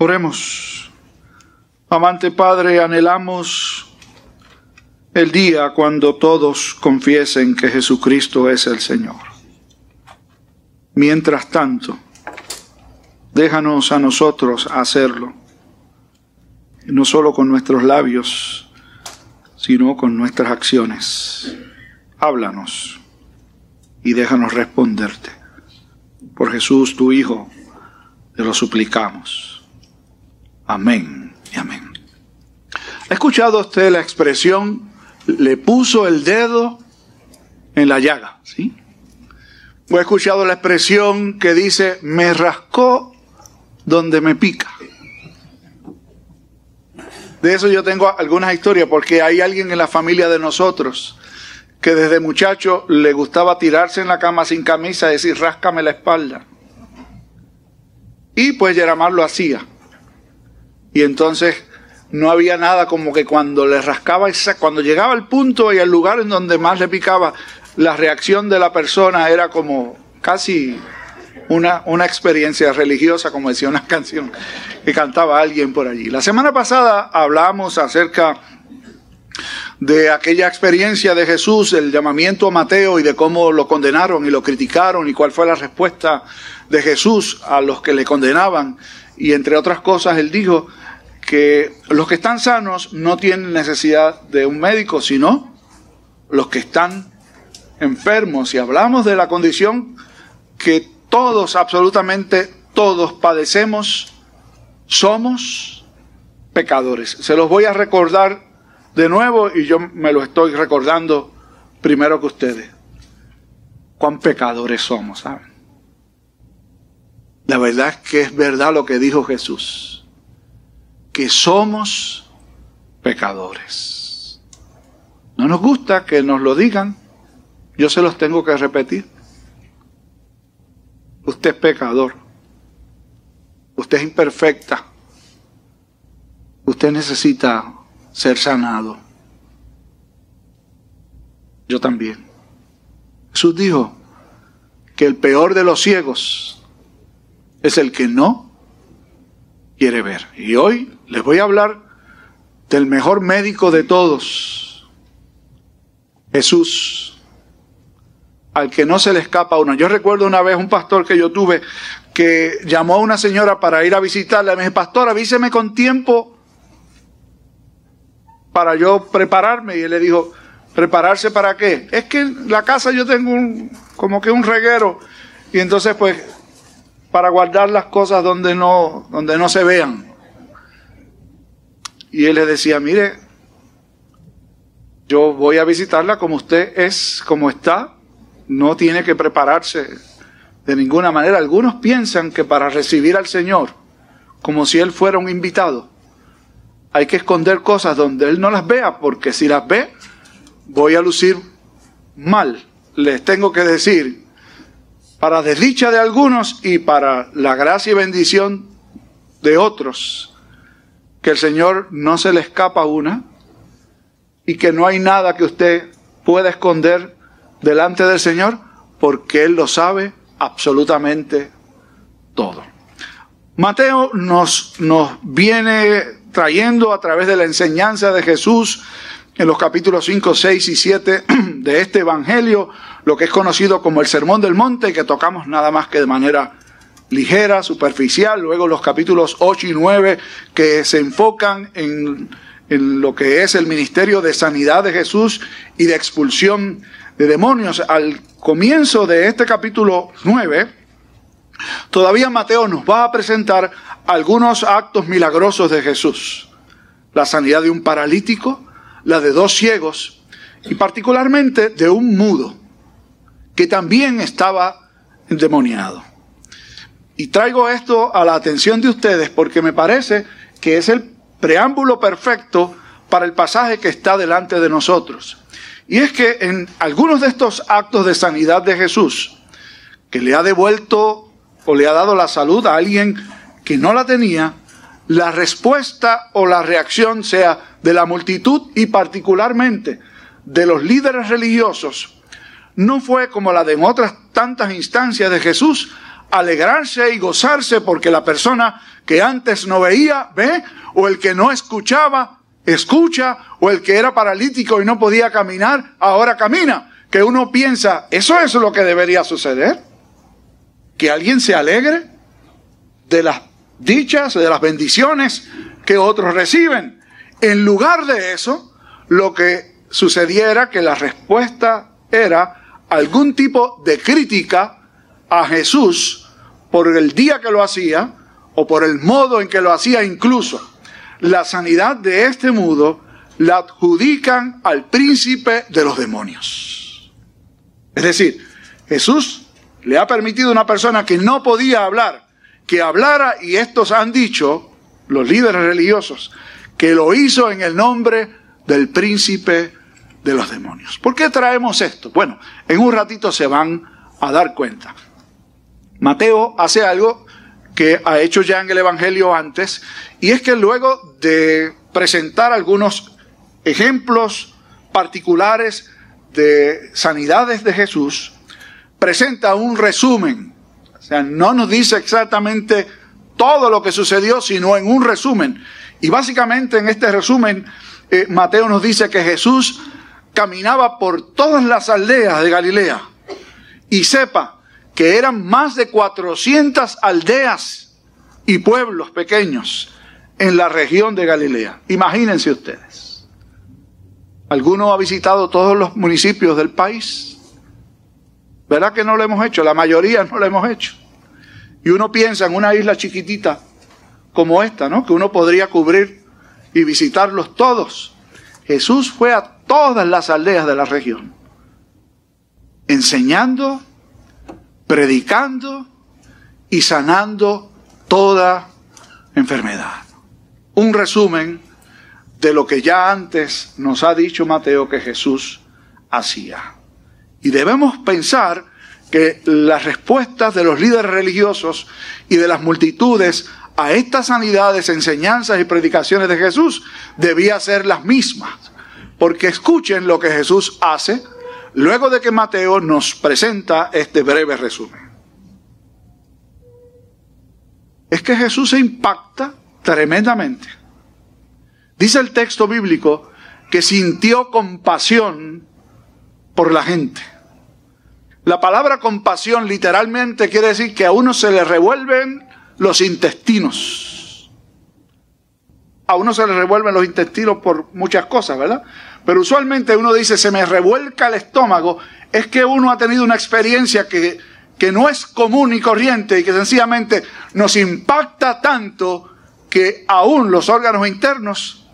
Oremos. Amante Padre, anhelamos el día cuando todos confiesen que Jesucristo es el Señor. Mientras tanto, déjanos a nosotros hacerlo, no solo con nuestros labios, sino con nuestras acciones. Háblanos y déjanos responderte. Por Jesús, tu Hijo, te lo suplicamos. Amén y amén. ¿Ha escuchado usted la expresión, le puso el dedo en la llaga? ¿Sí? ¿O ha escuchado la expresión que dice, me rascó donde me pica? De eso yo tengo algunas historias porque hay alguien en la familia de nosotros que desde muchacho le gustaba tirarse en la cama sin camisa y decir, ráscame la espalda. Y pues Yeramar lo hacía. Y entonces no había nada como que cuando le rascaba, cuando llegaba al punto y al lugar en donde más le picaba, la reacción de la persona era como casi una, una experiencia religiosa, como decía una canción que cantaba alguien por allí. La semana pasada hablamos acerca de aquella experiencia de Jesús, el llamamiento a Mateo y de cómo lo condenaron y lo criticaron y cuál fue la respuesta de Jesús a los que le condenaban. Y entre otras cosas, él dijo que los que están sanos no tienen necesidad de un médico, sino los que están enfermos. Y hablamos de la condición que todos, absolutamente todos padecemos, somos pecadores. Se los voy a recordar de nuevo y yo me lo estoy recordando primero que ustedes. Cuán pecadores somos, ¿saben? La verdad es que es verdad lo que dijo Jesús, que somos pecadores. No nos gusta que nos lo digan, yo se los tengo que repetir. Usted es pecador, usted es imperfecta, usted necesita ser sanado. Yo también. Jesús dijo que el peor de los ciegos es el que no quiere ver. Y hoy les voy a hablar del mejor médico de todos, Jesús, al que no se le escapa uno. Yo recuerdo una vez un pastor que yo tuve que llamó a una señora para ir a visitarla. Me dijo, pastor, avíseme con tiempo para yo prepararme. Y él le dijo, ¿prepararse para qué? Es que en la casa yo tengo un, como que un reguero. Y entonces pues para guardar las cosas donde no, donde no se vean. Y él le decía, mire, yo voy a visitarla como usted es, como está, no tiene que prepararse de ninguna manera. Algunos piensan que para recibir al Señor, como si Él fuera un invitado, hay que esconder cosas donde Él no las vea, porque si las ve, voy a lucir mal. Les tengo que decir para desdicha de algunos y para la gracia y bendición de otros, que el Señor no se le escapa una y que no hay nada que usted pueda esconder delante del Señor, porque Él lo sabe absolutamente todo. Mateo nos, nos viene trayendo a través de la enseñanza de Jesús en los capítulos 5, 6 y 7 de este Evangelio, lo que es conocido como el Sermón del Monte, que tocamos nada más que de manera ligera, superficial, luego los capítulos 8 y 9 que se enfocan en, en lo que es el ministerio de sanidad de Jesús y de expulsión de demonios. Al comienzo de este capítulo 9, todavía Mateo nos va a presentar algunos actos milagrosos de Jesús. La sanidad de un paralítico, la de dos ciegos y particularmente de un mudo que también estaba endemoniado. Y traigo esto a la atención de ustedes porque me parece que es el preámbulo perfecto para el pasaje que está delante de nosotros. Y es que en algunos de estos actos de sanidad de Jesús, que le ha devuelto o le ha dado la salud a alguien que no la tenía, la respuesta o la reacción sea de la multitud y particularmente de los líderes religiosos, no fue como la de otras tantas instancias de Jesús, alegrarse y gozarse porque la persona que antes no veía, ve, o el que no escuchaba, escucha, o el que era paralítico y no podía caminar, ahora camina. Que uno piensa, eso es lo que debería suceder. Que alguien se alegre de las dichas, de las bendiciones que otros reciben. En lugar de eso, lo que sucediera que la respuesta era algún tipo de crítica a Jesús por el día que lo hacía o por el modo en que lo hacía incluso. La sanidad de este mudo la adjudican al príncipe de los demonios. Es decir, Jesús le ha permitido a una persona que no podía hablar, que hablara y estos han dicho, los líderes religiosos, que lo hizo en el nombre del príncipe de los demonios. ¿Por qué traemos esto? Bueno, en un ratito se van a dar cuenta. Mateo hace algo que ha hecho ya en el Evangelio antes, y es que luego de presentar algunos ejemplos particulares de sanidades de Jesús, presenta un resumen. O sea, no nos dice exactamente todo lo que sucedió, sino en un resumen. Y básicamente en este resumen, eh, Mateo nos dice que Jesús caminaba por todas las aldeas de Galilea. Y sepa que eran más de 400 aldeas y pueblos pequeños en la región de Galilea. Imagínense ustedes. ¿Alguno ha visitado todos los municipios del país? ¿Verdad que no lo hemos hecho? La mayoría no lo hemos hecho. Y uno piensa en una isla chiquitita como esta, ¿no? Que uno podría cubrir y visitarlos todos. Jesús fue a todas las aldeas de la región, enseñando, predicando y sanando toda enfermedad. Un resumen de lo que ya antes nos ha dicho Mateo que Jesús hacía. Y debemos pensar que las respuestas de los líderes religiosos y de las multitudes a estas sanidades, enseñanzas y predicaciones de Jesús debía ser las mismas. Porque escuchen lo que Jesús hace luego de que Mateo nos presenta este breve resumen. Es que Jesús se impacta tremendamente. Dice el texto bíblico que sintió compasión por la gente. La palabra compasión literalmente quiere decir que a uno se le revuelven los intestinos. A uno se le revuelven los intestinos por muchas cosas, ¿verdad? Pero usualmente uno dice, se me revuelca el estómago, es que uno ha tenido una experiencia que, que no es común y corriente y que sencillamente nos impacta tanto que aún los órganos internos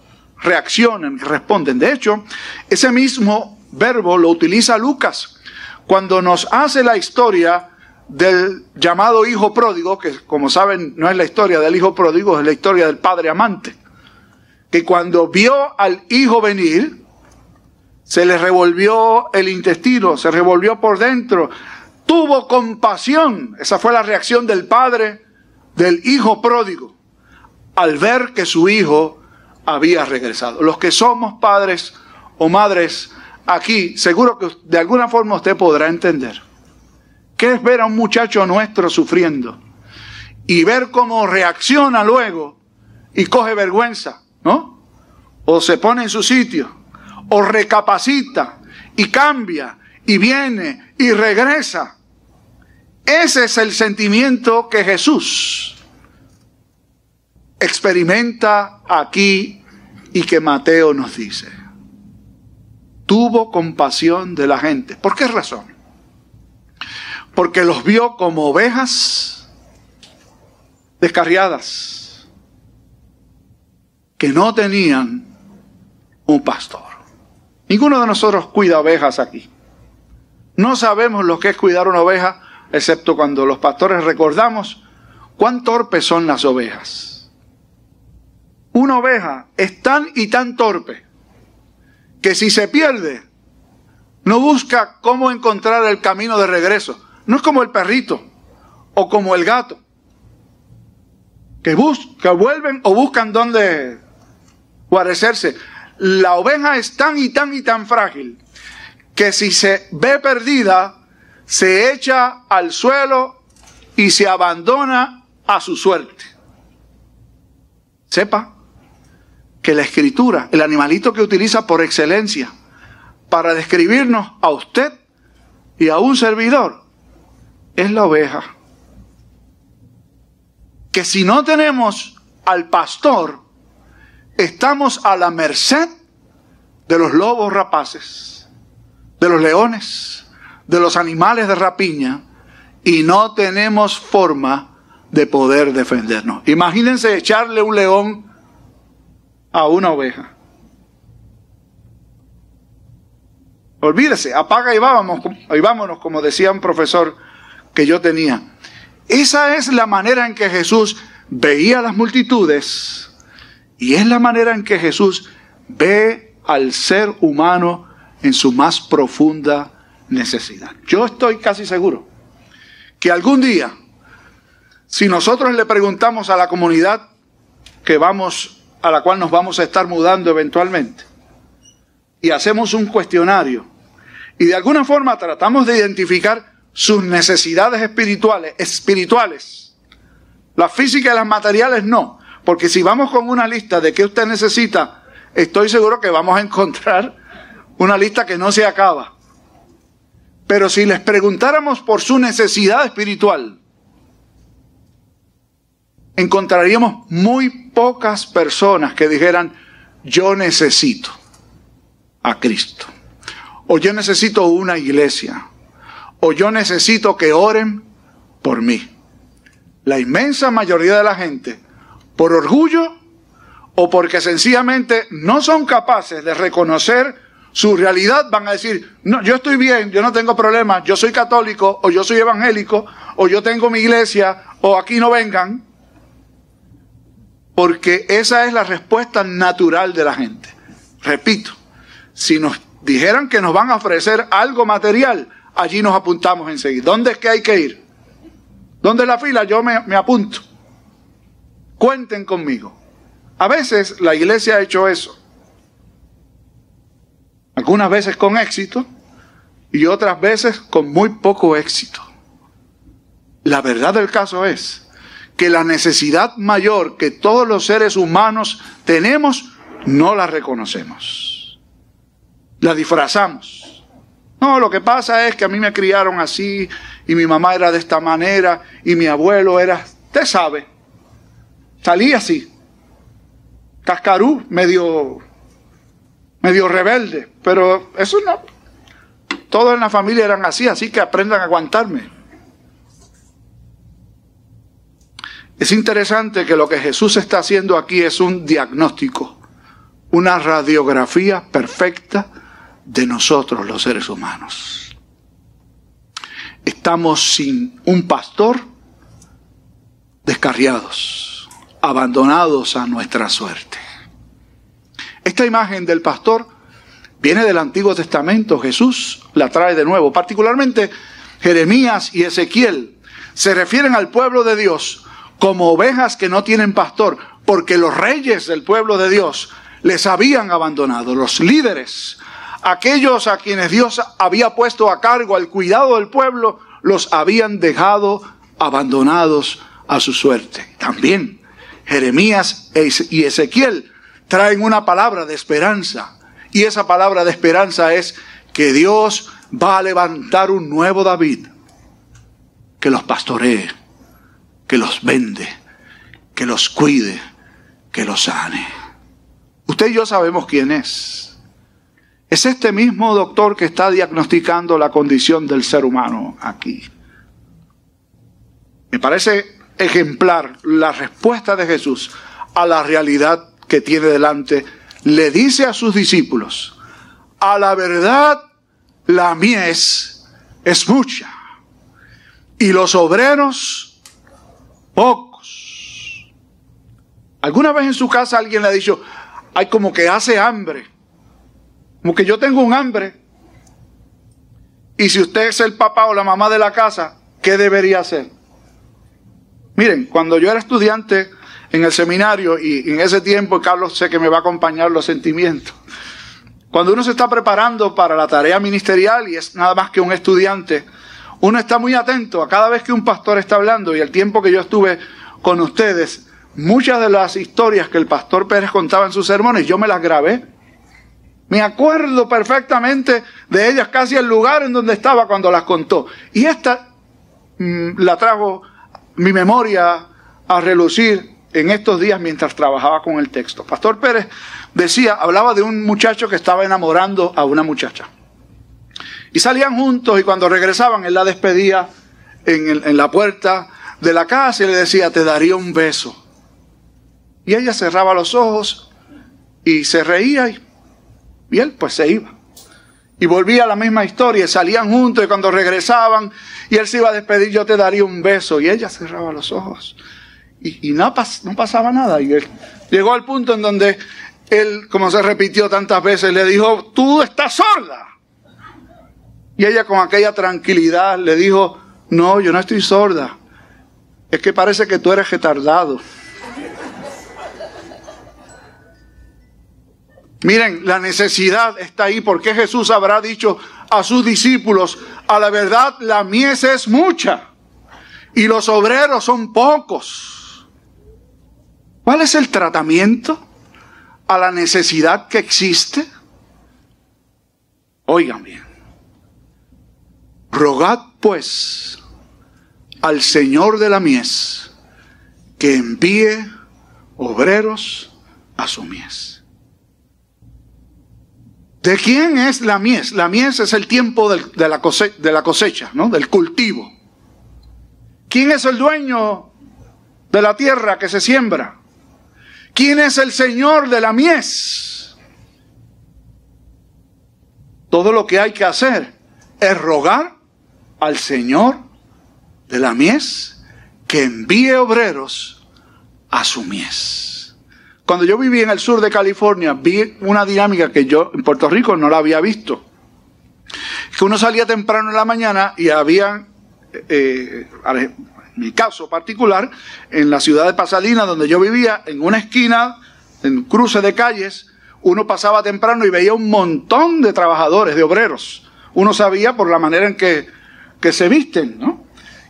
reaccionan, responden. De hecho, ese mismo verbo lo utiliza Lucas cuando nos hace la historia del llamado hijo pródigo, que como saben no es la historia del hijo pródigo, es la historia del padre amante, que cuando vio al hijo venir, se le revolvió el intestino, se revolvió por dentro, tuvo compasión, esa fue la reacción del padre del hijo pródigo, al ver que su hijo había regresado. Los que somos padres o madres aquí, seguro que de alguna forma usted podrá entender. ¿Qué es ver a un muchacho nuestro sufriendo? Y ver cómo reacciona luego y coge vergüenza, ¿no? O se pone en su sitio, o recapacita y cambia y viene y regresa. Ese es el sentimiento que Jesús experimenta aquí y que Mateo nos dice tuvo compasión de la gente. ¿Por qué razón? Porque los vio como ovejas descarriadas, que no tenían un pastor. Ninguno de nosotros cuida ovejas aquí. No sabemos lo que es cuidar una oveja, excepto cuando los pastores recordamos cuán torpes son las ovejas. Una oveja es tan y tan torpe que si se pierde, no busca cómo encontrar el camino de regreso. No es como el perrito o como el gato, que, que vuelven o buscan dónde guarecerse. La oveja es tan y tan y tan frágil que si se ve perdida, se echa al suelo y se abandona a su suerte. Sepa que la escritura, el animalito que utiliza por excelencia para describirnos a usted y a un servidor, es la oveja. Que si no tenemos al pastor, estamos a la merced de los lobos rapaces, de los leones, de los animales de rapiña, y no tenemos forma de poder defendernos. Imagínense echarle un león a una oveja. Olvídese, apaga y vámonos, y vámonos, como decía un profesor que yo tenía. Esa es la manera en que Jesús veía las multitudes y es la manera en que Jesús ve al ser humano en su más profunda necesidad. Yo estoy casi seguro que algún día, si nosotros le preguntamos a la comunidad que vamos, a la cual nos vamos a estar mudando eventualmente, y hacemos un cuestionario, y de alguna forma tratamos de identificar sus necesidades espirituales, espirituales, las físicas y las materiales no, porque si vamos con una lista de qué usted necesita, estoy seguro que vamos a encontrar una lista que no se acaba. Pero si les preguntáramos por su necesidad espiritual, encontraríamos muy pocas personas que dijeran, yo necesito a Cristo, o yo necesito una iglesia, o yo necesito que oren por mí. La inmensa mayoría de la gente, por orgullo o porque sencillamente no son capaces de reconocer su realidad van a decir, no, yo estoy bien, yo no tengo problemas, yo soy católico, o yo soy evangélico, o yo tengo mi iglesia, o aquí no vengan. Porque esa es la respuesta natural de la gente. Repito, si nos dijeran que nos van a ofrecer algo material, allí nos apuntamos enseguida. ¿Dónde es que hay que ir? ¿Dónde es la fila? Yo me, me apunto. Cuenten conmigo. A veces la iglesia ha hecho eso algunas veces con éxito y otras veces con muy poco éxito. La verdad del caso es que la necesidad mayor que todos los seres humanos tenemos no la reconocemos. La disfrazamos. No, lo que pasa es que a mí me criaron así y mi mamá era de esta manera y mi abuelo era, usted sabe, salí así. Cascarú, medio medio rebelde, pero eso no. Todos en la familia eran así, así que aprendan a aguantarme. Es interesante que lo que Jesús está haciendo aquí es un diagnóstico, una radiografía perfecta de nosotros los seres humanos. Estamos sin un pastor, descarriados, abandonados a nuestra suerte. Esta imagen del pastor viene del Antiguo Testamento, Jesús la trae de nuevo, particularmente Jeremías y Ezequiel se refieren al pueblo de Dios como ovejas que no tienen pastor, porque los reyes del pueblo de Dios les habían abandonado, los líderes, aquellos a quienes Dios había puesto a cargo al cuidado del pueblo, los habían dejado abandonados a su suerte. También Jeremías y Ezequiel traen una palabra de esperanza. Y esa palabra de esperanza es que Dios va a levantar un nuevo David que los pastoree, que los vende, que los cuide, que los sane. Usted y yo sabemos quién es. Es este mismo doctor que está diagnosticando la condición del ser humano aquí. Me parece ejemplar la respuesta de Jesús a la realidad que tiene delante, le dice a sus discípulos, a la verdad la mies es mucha y los obreros pocos. ¿Alguna vez en su casa alguien le ha dicho, hay como que hace hambre? Como que yo tengo un hambre. Y si usted es el papá o la mamá de la casa, ¿qué debería hacer? Miren, cuando yo era estudiante en el seminario y en ese tiempo, Carlos sé que me va a acompañar los sentimientos. Cuando uno se está preparando para la tarea ministerial y es nada más que un estudiante, uno está muy atento a cada vez que un pastor está hablando y el tiempo que yo estuve con ustedes, muchas de las historias que el pastor Pérez contaba en sus sermones, yo me las grabé. Me acuerdo perfectamente de ellas, casi el lugar en donde estaba cuando las contó. Y esta mm, la trajo mi memoria a relucir en estos días mientras trabajaba con el texto. Pastor Pérez decía, hablaba de un muchacho que estaba enamorando a una muchacha. Y salían juntos y cuando regresaban él la despedía en, en la puerta de la casa y le decía, te daría un beso. Y ella cerraba los ojos y se reía y, y él pues se iba. Y volvía a la misma historia, salían juntos y cuando regresaban y él se iba a despedir, yo te daría un beso. Y ella cerraba los ojos y, no, no, pasaba nada. Y él llegó al punto en donde él, como se repitió tantas veces, le dijo, tú estás sorda. Y ella con aquella tranquilidad le dijo, no, yo no estoy sorda. Es que parece que tú eres retardado. Miren, la necesidad está ahí porque Jesús habrá dicho a sus discípulos, a la verdad la mies es mucha y los obreros son pocos. ¿Cuál es el tratamiento a la necesidad que existe? Oigan bien. Rogad pues al Señor de la mies que envíe obreros a su mies. ¿De quién es la mies? La mies es el tiempo de, la cosecha, de la cosecha, ¿no? del cultivo. ¿Quién es el dueño de la tierra que se siembra? ¿Quién es el Señor de la mies? Todo lo que hay que hacer es rogar al Señor de la mies que envíe obreros a su mies. Cuando yo viví en el sur de California, vi una dinámica que yo en Puerto Rico no la había visto. Que uno salía temprano en la mañana y había eh, mi caso particular, en la ciudad de Pasadena, donde yo vivía, en una esquina, en cruce de calles, uno pasaba temprano y veía un montón de trabajadores, de obreros. Uno sabía por la manera en que, que se visten, ¿no?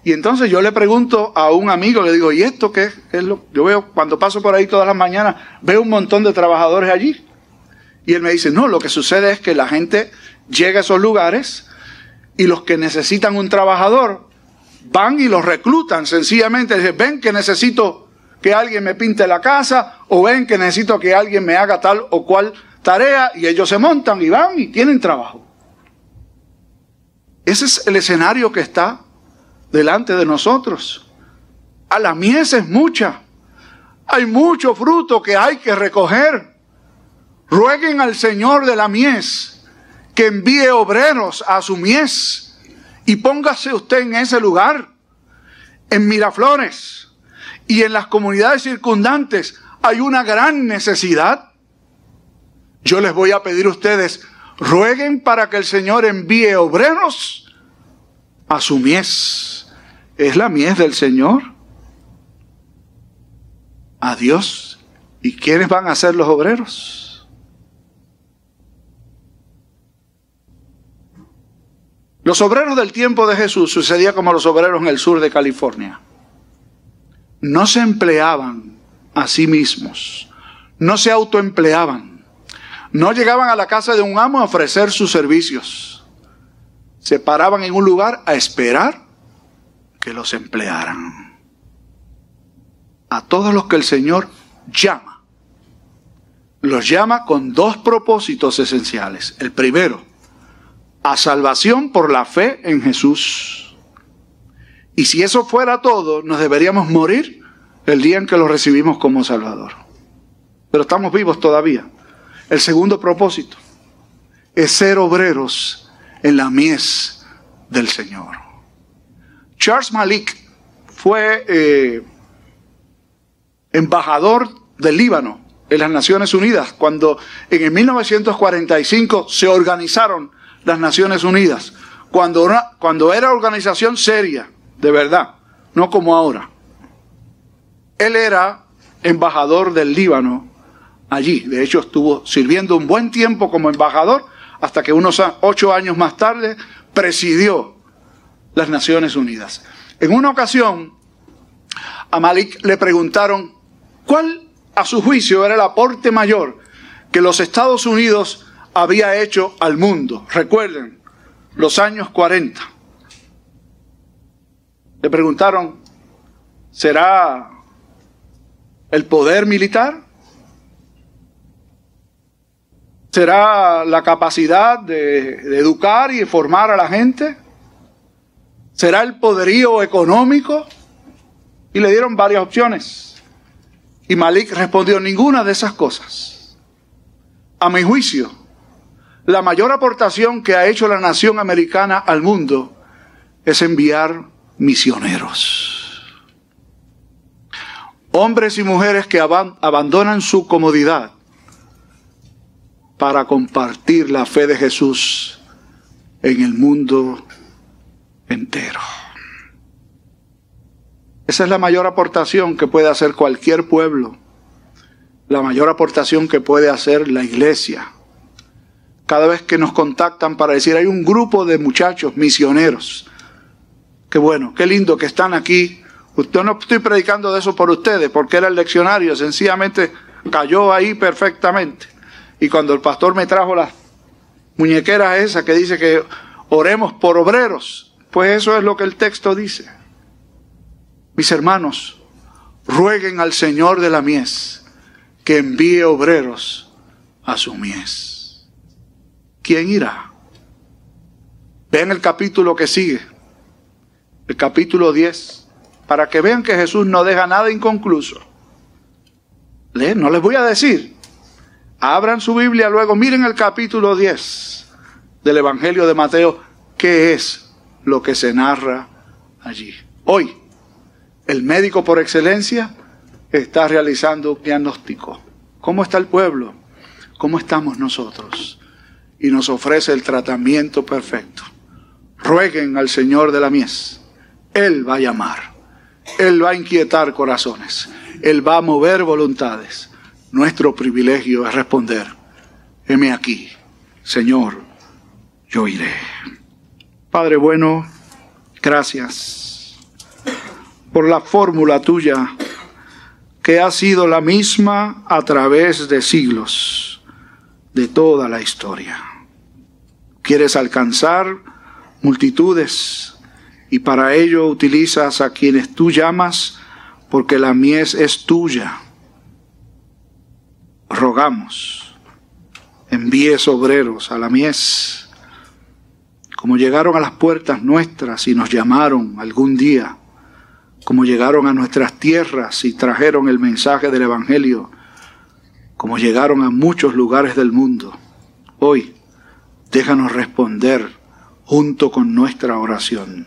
Y entonces yo le pregunto a un amigo, le digo, ¿y esto qué es lo? Yo veo, cuando paso por ahí todas las mañanas, veo un montón de trabajadores allí. Y él me dice, no, lo que sucede es que la gente llega a esos lugares y los que necesitan un trabajador van y los reclutan sencillamente. Dicen, ven que necesito que alguien me pinte la casa o ven que necesito que alguien me haga tal o cual tarea y ellos se montan y van y tienen trabajo. Ese es el escenario que está delante de nosotros. A la mies es mucha. Hay mucho fruto que hay que recoger. Rueguen al Señor de la mies que envíe obreros a su mies y póngase usted en ese lugar, en Miraflores y en las comunidades circundantes. Hay una gran necesidad. Yo les voy a pedir a ustedes, rueguen para que el Señor envíe obreros a su mies. Es la mies del Señor. A Dios. ¿Y quiénes van a ser los obreros? Los obreros del tiempo de Jesús sucedía como los obreros en el sur de California. No se empleaban a sí mismos, no se autoempleaban, no llegaban a la casa de un amo a ofrecer sus servicios. Se paraban en un lugar a esperar que los emplearan. A todos los que el Señor llama, los llama con dos propósitos esenciales. El primero, a salvación por la fe en Jesús. Y si eso fuera todo, nos deberíamos morir el día en que lo recibimos como Salvador. Pero estamos vivos todavía. El segundo propósito es ser obreros en la mies del Señor. Charles Malik fue eh, embajador del Líbano en las Naciones Unidas cuando en el 1945 se organizaron las Naciones Unidas, cuando, cuando era organización seria, de verdad, no como ahora. Él era embajador del Líbano allí. De hecho, estuvo sirviendo un buen tiempo como embajador hasta que unos ocho años más tarde presidió las Naciones Unidas. En una ocasión, a Malik le preguntaron cuál a su juicio era el aporte mayor que los Estados Unidos había hecho al mundo. Recuerden, los años 40. Le preguntaron, ¿será el poder militar? ¿Será la capacidad de, educar y formar a la gente? ¿Será el poderío económico? Y le dieron varias opciones. Y Malik respondió ninguna de esas cosas. A mi juicio, la mayor aportación que ha hecho la nación americana al mundo es enviar misioneros. Hombres y mujeres que abandonan su comodidad para compartir la fe de Jesús en el mundo entero. Esa es la mayor aportación que puede hacer cualquier pueblo, la mayor aportación que puede hacer la iglesia. Cada vez que nos contactan para decir, hay un grupo de muchachos misioneros, qué bueno, qué lindo que están aquí. Yo no estoy predicando de eso por ustedes, porque era el leccionario, sencillamente cayó ahí perfectamente. Y cuando el pastor me trajo las muñequeras esa que dice que oremos por obreros, pues eso es lo que el texto dice. Mis hermanos, rueguen al Señor de la mies que envíe obreros a su mies. ¿Quién irá? Vean el capítulo que sigue, el capítulo 10, para que vean que Jesús no deja nada inconcluso. Leen, no les voy a decir, Abran su Biblia luego, miren el capítulo 10 del Evangelio de Mateo, qué es lo que se narra allí. Hoy, el médico por excelencia está realizando un diagnóstico. ¿Cómo está el pueblo? ¿Cómo estamos nosotros? Y nos ofrece el tratamiento perfecto. Rueguen al Señor de la mies. Él va a llamar. Él va a inquietar corazones. Él va a mover voluntades. Nuestro privilegio es responder, heme aquí, Señor, yo iré. Padre bueno, gracias por la fórmula tuya que ha sido la misma a través de siglos, de toda la historia. Quieres alcanzar multitudes y para ello utilizas a quienes tú llamas porque la mies es tuya. Rogamos, envíes obreros a la mies, como llegaron a las puertas nuestras y nos llamaron algún día, como llegaron a nuestras tierras y trajeron el mensaje del Evangelio, como llegaron a muchos lugares del mundo. Hoy, déjanos responder junto con nuestra oración.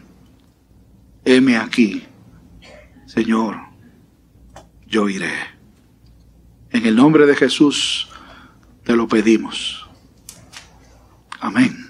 Heme aquí, Señor, yo iré. En el nombre de Jesús te lo pedimos. Amén.